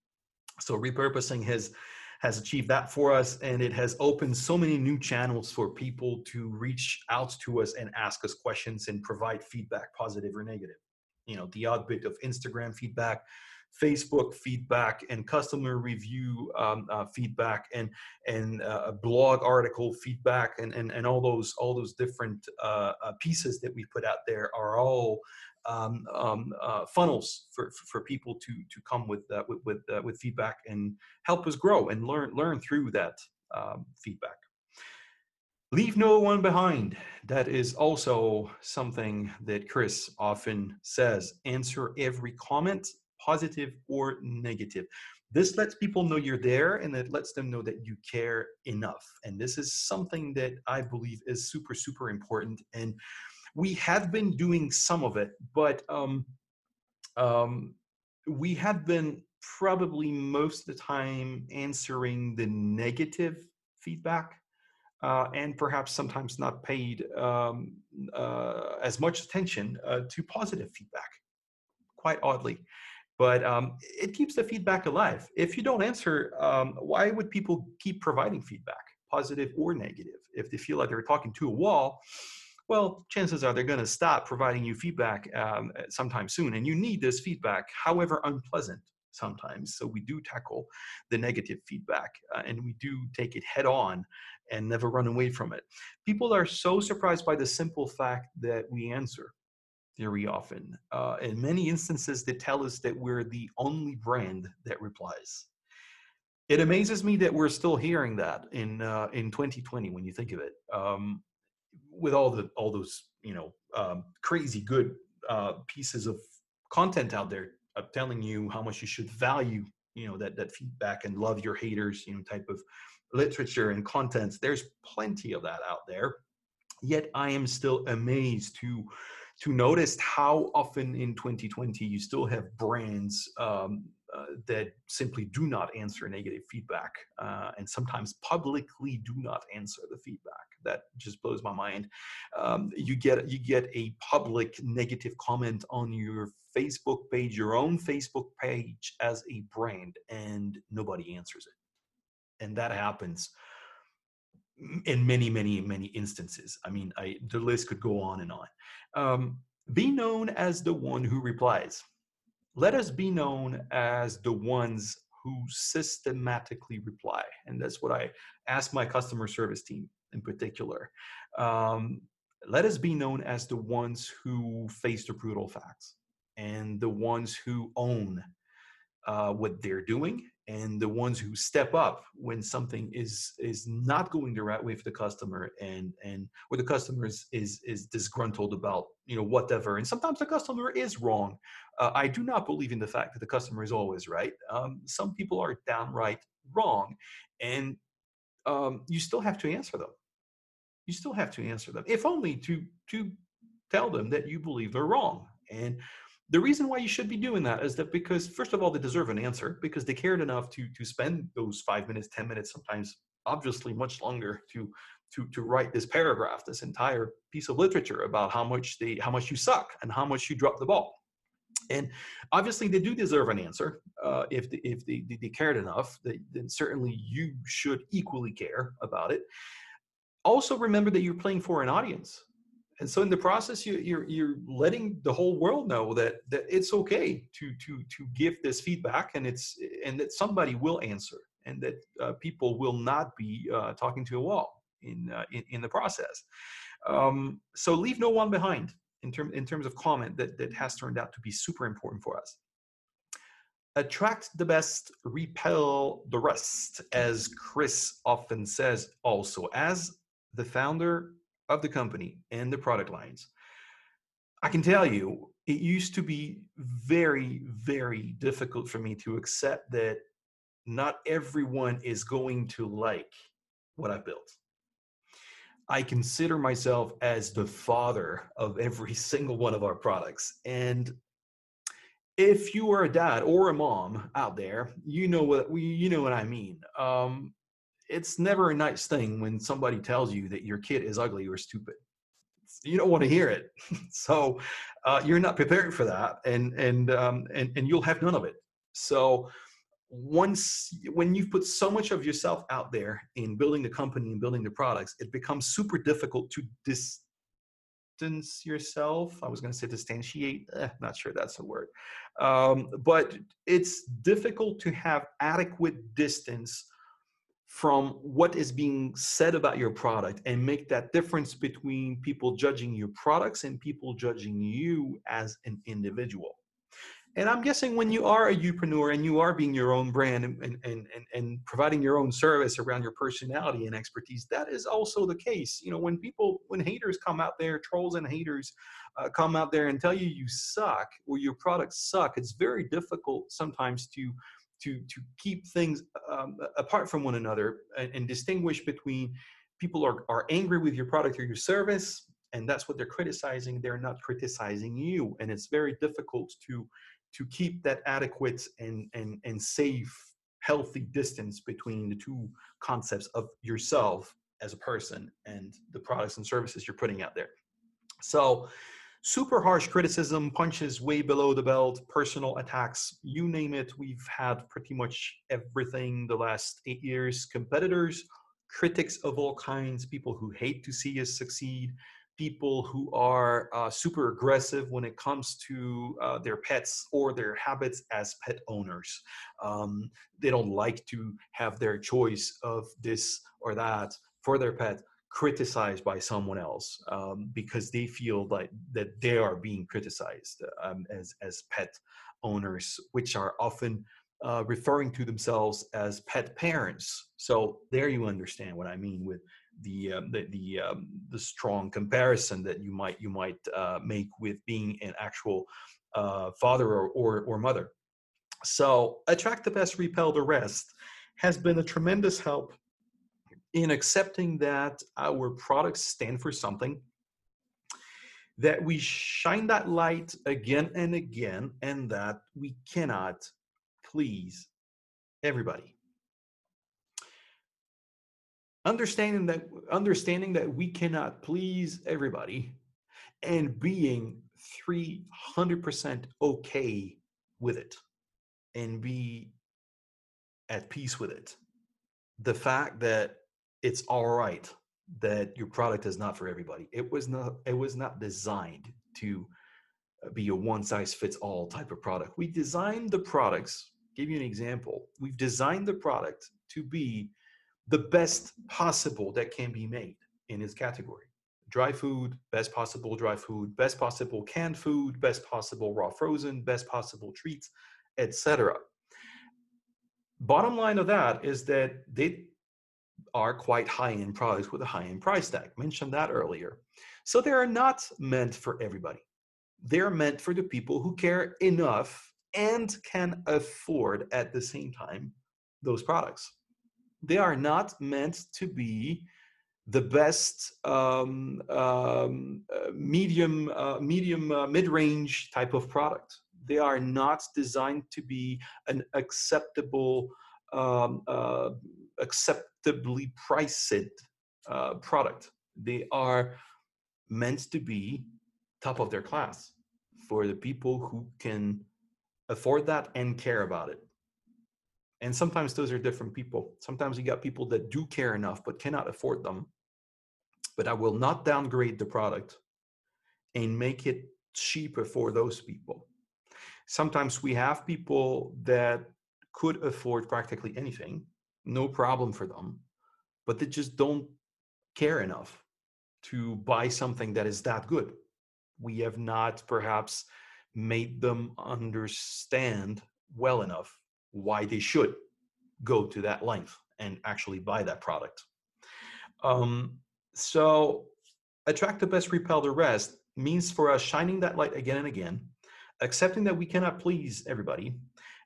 So repurposing has has achieved that for us and it has opened so many new channels for people to reach out to us and ask us questions and provide feedback positive or negative you know the odd bit of instagram feedback facebook feedback and customer review um, uh, feedback and and uh, blog article feedback and, and and all those all those different uh, uh pieces that we put out there are all um, um, uh, funnels for, for people to to come with uh, with with, with, feedback and help us grow and learn learn through that um, feedback. Leave no one behind. That is also something that Chris often says. Answer every comment, positive or negative. This lets people know you're there and it lets them know that you care enough. And this is something that I believe is super, super important. And we have been doing some of it, but um, um, we have been probably most of the time answering the negative feedback uh, and perhaps sometimes not paid um, uh, as much attention uh, to positive feedback, quite oddly. But um, it keeps the feedback alive. If you don't answer, um, why would people keep providing feedback, positive or negative? If they feel like they're talking to a wall, well, chances are they're going to stop providing you feedback um, sometime soon. And you need this feedback, however unpleasant sometimes. So we do tackle the negative feedback uh, and we do take it head on and never run away from it. People are so surprised by the simple fact that we answer very often. Uh, in many instances, they tell us that we're the only brand that replies. It amazes me that we're still hearing that in uh, in 2020 when you think of it. Um, with all the all those you know um, crazy good uh, pieces of content out there uh, telling you how much you should value you know that that feedback and love your haters you know type of literature and contents there's plenty of that out there. Yet i am still amazed to to notice how often in 2020 you still have brands um, uh, that simply do not answer negative feedback uh, and sometimes publicly do not answer the feedback. That just blows my mind. Um, you get you get a public negative comment on your facebook page your own facebook page as a brand and nobody answers it and that happens in many many many instances. I mean I, the list could go on and on. Um, be known as the one who replies. Let us be known as the ones who systematically reply and that's what i ask my customer service team in particular. Um, let us be known as the ones who face the brutal facts and the ones who own uh, what they're doing and the ones who step up when something is is not going the right way for the customer and and or the customer is is, is disgruntled about you know whatever and sometimes the customer is wrong. Uh, i do not believe in the fact that the customer is always right. Um, some people are downright wrong and um, you still have to answer them. You still have to answer them if only to to tell them that you believe they're wrong. And the reason why you should be doing that is that because first of all they deserve an answer because they cared enough to to spend those five minutes ten minutes sometimes obviously much longer to to to write this paragraph this entire piece of literature about how much they how much you suck and how much you drop the ball. And obviously they do deserve an answer uh, if they, if they, they cared enough they, then certainly you should equally care about it. Also remember that you're playing for an audience and so in the process you, you're you're letting the whole world know that that it's okay to to to give this feedback and it's and that somebody will answer and that uh, people will not be uh, talking to a wall in, uh, in, in the process. Um, so leave no one behind in term in terms of comment that that has turned out to be super important for us. Attract the best repel the rest as chris often says also as the founder of the company and the product lines, I can tell you it used to be very, very difficult for me to accept that not everyone is going to like what I've built. I consider myself as the father of every [LAUGHS] single one of our products. And if you are a dad or a mom out there, you know what you know what I mean. Um, it's never a nice thing when somebody tells you that your kid is ugly or stupid. You don't want to hear it. [LAUGHS] So uh, you're not prepared for that and and um, and and you'll have none of it. So once when you've put so much of yourself out there in building the company and building the products it becomes super difficult to distance yourself. I was going to say distantiate eh, not sure that's a word. Um, but it's difficult to have adequate distance from what is being said about your product and make that difference between people judging your products and people judging you as an individual. And I'm guessing when you are a youpreneur and you are being your own brand and, and, and, and providing your own service around your personality and expertise, that is also the case. You know, when people, when haters come out there, trolls and haters uh, come out there and tell you you suck or your products suck, it's very difficult sometimes to to to keep things um, apart from one another and, and, distinguish between people are, are angry with your product or your service and that's what they're criticizing they're not criticizing you. And it's very difficult to to keep that adequate and and and safe healthy distance between the two concepts of yourself as a person and the products and services you're putting out there. So super harsh criticism, punches way below the belt, personal attacks, you name it. We've had pretty much everything the last eight years. Competitors, critics of all kinds, people who hate to see us succeed, people who are uh, super aggressive when it comes to uh, their pets or their habits as pet owners. Um, they don't like to have their choice of this or that for their pet criticized by someone else um, because they feel like that they are being criticized um, as as pet owners, which are often uh, referring to themselves as pet parents. So there you understand what I mean with the um, the the, um, the strong comparison that you might you might uh, make with being an actual uh, father or, or, or mother. So attract the best, repel the rest has been a tremendous help in accepting that our products stand for something that we shine that light again and again and that we cannot please everybody. Understanding that understanding that we cannot please everybody and being 300% okay with it and be at peace with it. The fact that it's all right that your product is not for everybody it was not it was not designed to uh, be a one size fits all type of product we designed the products give you an example we've designed the product to be the best possible that can be made in its category. Dry food, best possible dry food, best possible canned food, best possible raw frozen, best possible treats, etc. Bottom line of that is that they are quite high-end products with a high-end price tag. Mentioned that earlier. So they are not meant for everybody. They're meant for the people who care enough and can afford at the same time those products they are not meant to be the best um, um, uh, medium uh, medium uh, mid-range type of product they are not designed to be an acceptable um, uh, acceptably priced uh, product they are meant to be top of their class for the people who can afford that and care about it and sometimes those are different people. Sometimes you got people that do care enough but cannot afford them. But I will not downgrade the product and make it cheaper for those people. Sometimes we have people that could afford practically anything, no problem for them, but they just don't care enough to buy something that is that good. We have not perhaps made them understand well enough why they should go to that length and actually buy that product. Um, so attract the best, repel the rest means for us shining that light again and again, accepting that we cannot please everybody,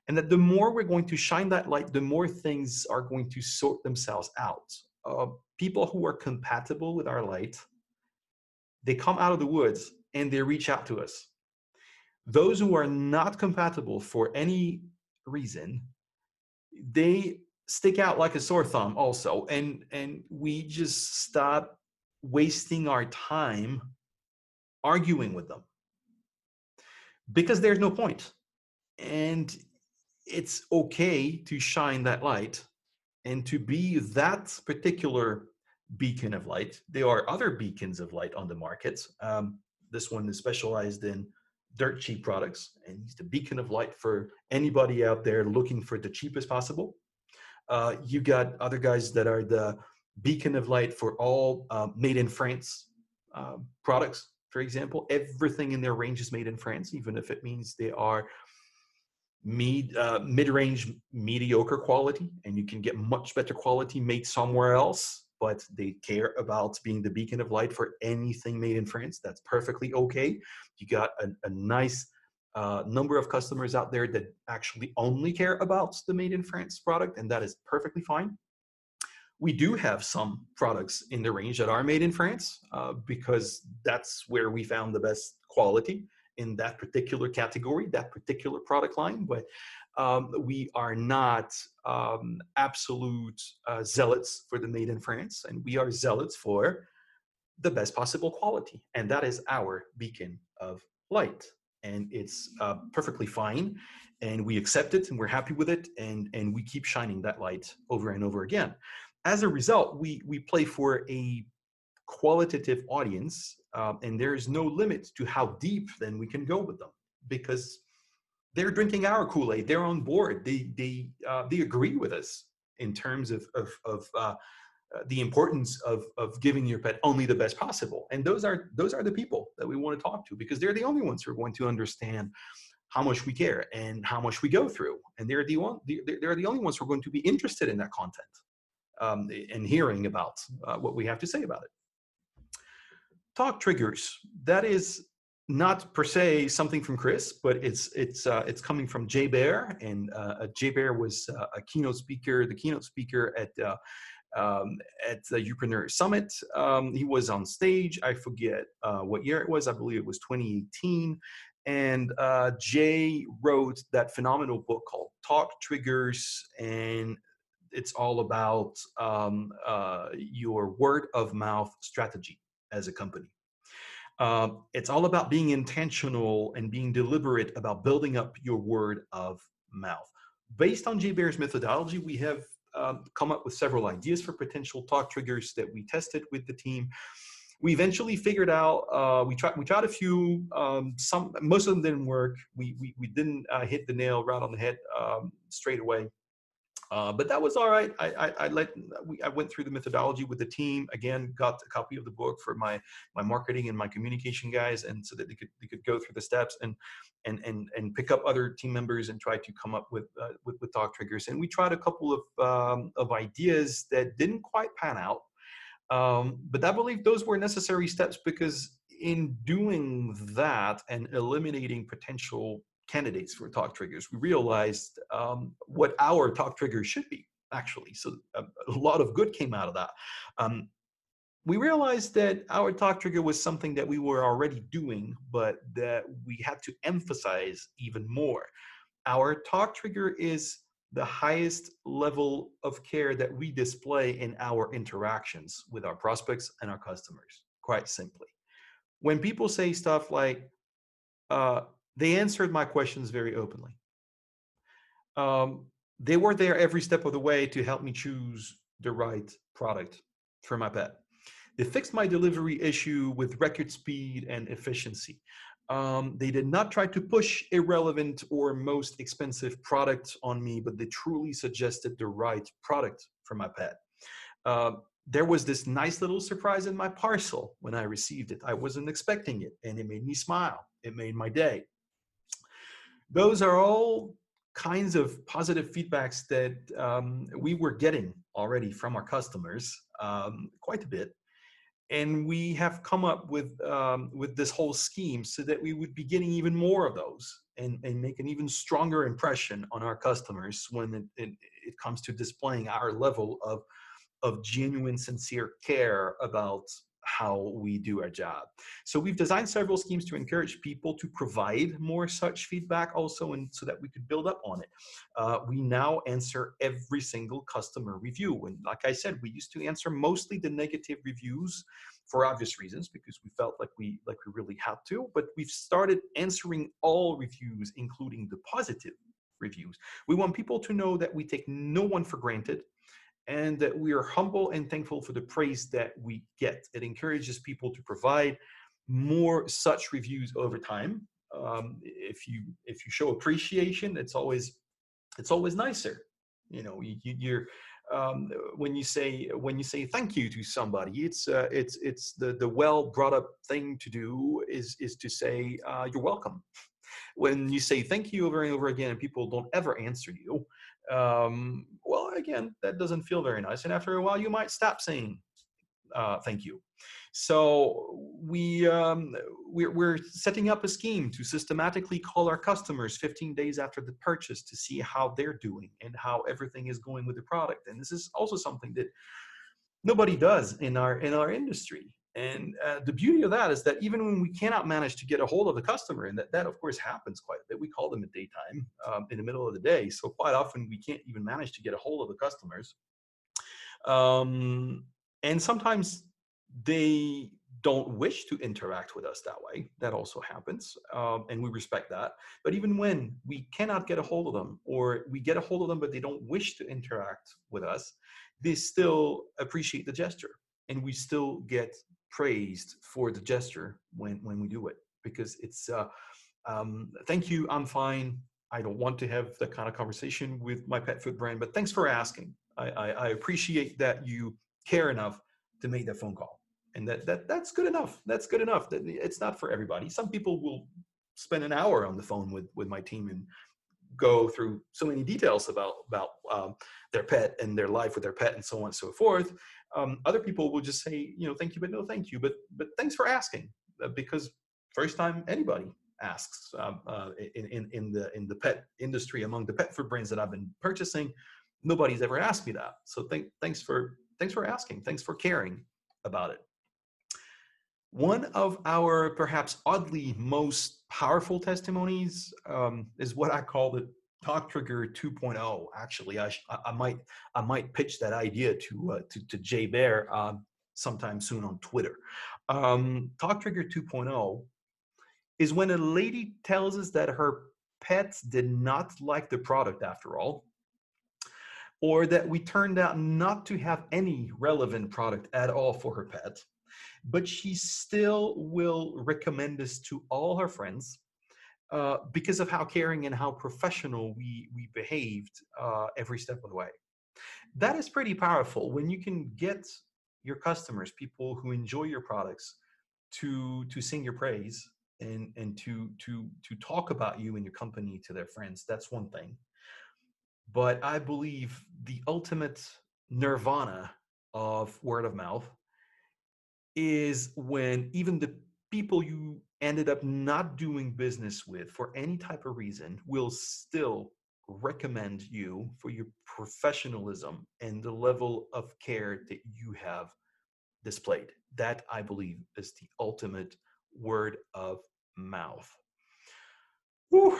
and that the more we're going to shine that light, the more things are going to sort themselves out. Uh, people who are compatible with our light, they come out of the woods and they reach out to us. Those who are not compatible for any reason, they stick out like a sore thumb also. And and we just stop wasting our time arguing with them because there's no point. And it's okay to shine that light and to be that particular beacon of light. There are other beacons of light on the market. Um, this one is specialized in dirt cheap products and he's the beacon of light for anybody out there looking for the cheapest possible uh, you got other guys that are the beacon of light for all uh, made in france uh, products for example everything in their range is made in france even if it means they are mid uh, mid-range mediocre quality and you can get much better quality made somewhere else but they care about being the beacon of light for anything made in France. That's perfectly okay. You got a, a nice uh, number of customers out there that actually only care about the made in France product, and that is perfectly fine. We do have some products in the range that are made in France uh, because that's where we found the best quality in that particular category, that particular product line. But um, we are not um, absolute uh, zealots for the made in France, and we are zealots for the best possible quality. And that is our beacon of light. And it's uh, perfectly fine. And we accept it and we're happy with it. And, and we keep shining that light over and over again. As a result, we, we play for a qualitative audience, um, and there is no limit to how deep then we can go with them because they're drinking our Kool-Aid. They're on board. They they uh, they agree with us in terms of of, of uh, uh, the importance of of giving your pet only the best possible. And those are those are the people that we want to talk to because they're the only ones who are going to understand how much we care and how much we go through. And they're the one they're the only ones who are going to be interested in that content um, and hearing about uh, what we have to say about it. Talk triggers. That is not per se something from Chris, but it's it's uh, it's coming from Jay Baer, and uh, Jay Baer was uh, a keynote speaker, the keynote speaker at uh, um, at the Youpreneur Summit. Um, he was on stage. I forget uh, what year it was. I believe it was 2018. And uh, Jay wrote that phenomenal book called Talk Triggers, and it's all about um, your word of mouth strategy as a company. Uh, it's all about being intentional and being deliberate about building up your word of mouth. Based on Jay Baer's methodology, we have um, come up with several ideas for potential talk triggers that we tested with the team. We eventually figured out. Uh, we tried. We tried a few. Um, some. Most of them didn't work. We we, we didn't uh, hit the nail right on the head um, straight away. Uh, but that was all right. I, I, I let we, I went through the methodology with the team again. Got a copy of the book for my my marketing and my communication guys, and so that they could they could go through the steps and and and and pick up other team members and try to come up with uh, with, with talk triggers. And we tried a couple of um, of ideas that didn't quite pan out, um, but I believe those were necessary steps because in doing that and eliminating potential candidates for talk triggers, we realized um, what our talk triggers should be, actually. So a, a, lot of good came out of that. Um, we realized that our talk trigger was something that we were already doing, but that we had to emphasize even more. Our talk trigger is the highest level of care that we display in our interactions with our prospects and our customers, quite simply. When people say stuff like, uh, they answered my questions very openly. Um, they were there every step of the way to help me choose the right product for my pet. They fixed my delivery issue with record speed and efficiency. Um, they did not try to push irrelevant or most expensive products on me, but they truly suggested the right product for my pet. Uh, there was this nice little surprise in my parcel when I received it. I wasn't expecting it, and it made me smile. It made my day those are all kinds of positive feedbacks that um, we were getting already from our customers um, quite a bit. And we have come up with um, with this whole scheme so that we would be getting even more of those and, and make an even stronger impression on our customers when it, it, it comes to displaying our level of of genuine sincere care about how we do our job. So we've designed several schemes to encourage people to provide more such feedback also and so that we could build up on it. Uh, we now answer every single customer review. And like I said, we used to answer mostly the negative reviews for obvious reasons because we felt like we like we really had to, but we've started answering all reviews, including the positive reviews. We want people to know that we take no one for granted and that we are humble and thankful for the praise that we get. It encourages people to provide more such reviews over time. Um, if you if you show appreciation, it's always it's always nicer. You know, you, you're um, when you say when you say thank you to somebody, it's uh, it's it's the the well brought up thing to do is is to say uh, you're welcome. When you say thank you over and over again, and people don't ever answer you, um, well, again, that doesn't feel very nice. And after a while, you might stop saying uh, thank you. So we um, we're, we're, setting up a scheme to systematically call our customers 15 days after the purchase to see how they're doing and how everything is going with the product. And this is also something that nobody does in our in our industry. And uh, the beauty of that is that even when we cannot manage to get a hold of the customer, and that, that of course happens quite a bit, we call them at daytime um, in the middle of the day. So quite often we can't even manage to get a hold of the customers. Um, and sometimes they don't wish to interact with us that way. That also happens, um, and we respect that. But even when we cannot get a hold of them, or we get a hold of them but they don't wish to interact with us, they still appreciate the gesture and we still get praised for the gesture when when we do it because it's uh, um, thank you i'm fine i don't want to have that kind of conversation with my pet food brand but thanks for asking. I, I, I appreciate that you care enough to make that phone call and that, that that's good enough that's good enough. That it's not for everybody. Some people will spend an hour on the phone with with my team and go through so many details about about um, their pet and their life with their pet and so on and so forth. Um, other people will just say, you know, thank you, but no, thank you. But but thanks for asking, uh, because first time anybody asks um, uh, in, in in the in the pet industry among the pet food brands that I've been purchasing, nobody's ever asked me that. So thank thanks for thanks for asking. Thanks for caring about it. One of our perhaps oddly most powerful testimonies um, is what I call the Talk Trigger 2.0. Actually, I, I might I might pitch that idea to uh, to, to Jay Baer uh, sometime soon on Twitter. Um, Talk Trigger 2.0 is when a lady tells us that her pets did not like the product after all, or that we turned out not to have any relevant product at all for her pet but she still will recommend this to all her friends uh, because of how caring and how professional we we behaved uh, every step of the way. That is pretty powerful when you can get your customers, people who enjoy your products, to to sing your praise and and to to to talk about you and your company to their friends. That's one thing. But I believe the ultimate nirvana of word of mouth is when even the people you ended up not doing business with for any type of reason will still recommend you for your professionalism and the level of care that you have displayed. That I believe is the ultimate word of mouth. Whew,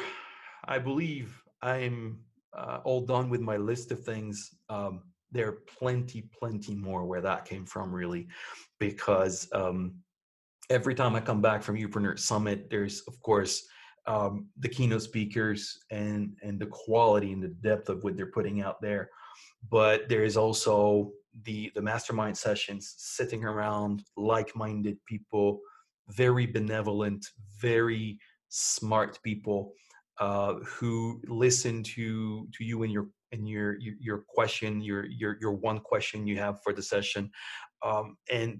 I believe I'm uh, all done with my list of things. Um, there are plenty, plenty more where that came from, really, because um, every time I come back from Youpreneur Summit, there's of course um, the keynote speakers and and the quality and the depth of what they're putting out there, but there is also the the mastermind sessions, sitting around like-minded people, very benevolent, very smart people uh, who listen to to you and your and your your, question, your your your one question you have for the session, um, and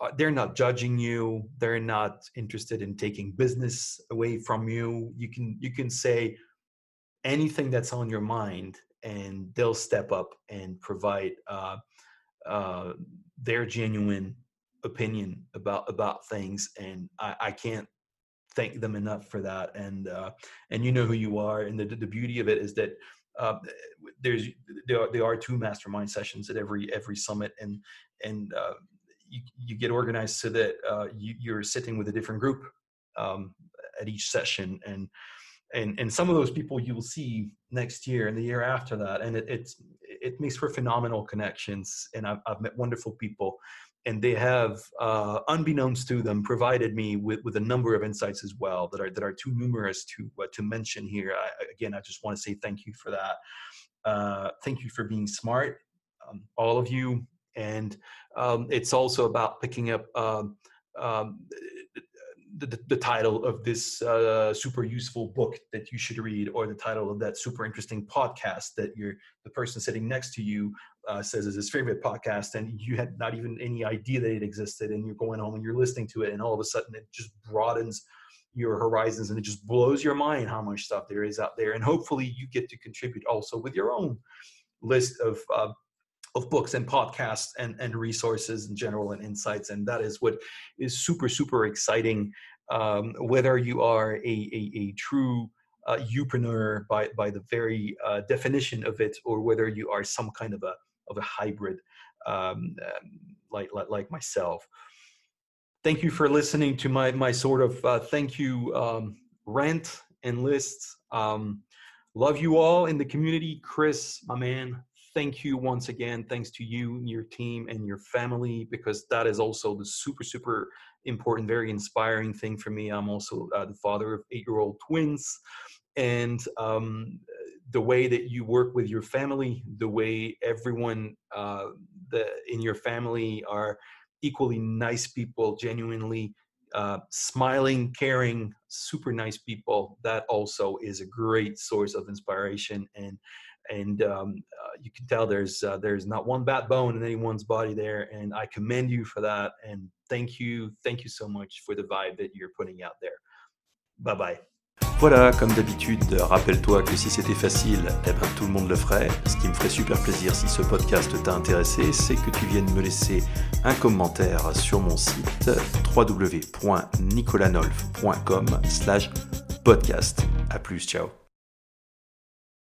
uh, they're not judging you. They're not interested in taking business away from you. You can you can say anything that's on your mind, and they'll step up and provide uh, uh, their genuine opinion about about things. And I, I can't thank them enough for that. And uh, and you know who you are. And the the beauty of it is that uh, there's there are, there are two mastermind sessions at every every summit, and and uh, you, you get organized so that uh, you, are sitting with a different group um, at each session, and and and some of those people you'll see next year and the year after that, and it, it's it makes for phenomenal connections, and I've, I've met wonderful people and they have, uh, unbeknownst to them, provided me with, with a number of insights as well that are that are too numerous to uh, to mention here. I, again, I just want to say thank you for that. Uh, thank you for being smart, um, all of you, and um, it's also about picking up. Um, um the, the, title of this uh, super useful book that you should read or the title of that super interesting podcast that you're the person sitting next to you uh, says is his favorite podcast and you had not even any idea that it existed and you're going home and you're listening to it and all of a sudden it just broadens your horizons and it just blows your mind how much stuff there is out there and hopefully you get to contribute also with your own list of uh, of books and podcasts and, and resources in general and insights. And that is what is super, super exciting. Um, whether you are a, a, a true uh, youpreneur by, by the very uh, definition of it, or whether you are some kind of a, of a hybrid um, um, like, like, like, myself. Thank you for listening to my, my sort of uh, thank you um, rant and list. Um, love you all in the community. Chris, my man, thank you once again. Thanks to you, your team, and your family, because that is also the super, super important, very inspiring thing for me. I'm also uh, the father of eight year old twins. And um, the way that you work with your family, the way everyone uh, the, in your family are equally nice people, genuinely uh, smiling, caring, super nice people. That also is a great source of inspiration and and um, uh, you can tell there's uh, there's not one bad bone in anyone's body there and i commend you for that and thank you thank you so much for the vibe that you're putting out there bye bye Voilà, comme d'habitude, rappelle-toi que si c'était facile, eh ben, tout le monde le ferait. Ce qui me ferait super plaisir si ce podcast t'a intéressé, c'est que tu viennes me laisser un commentaire sur mon site www.nicolanolf.com slash podcast. A plus, ciao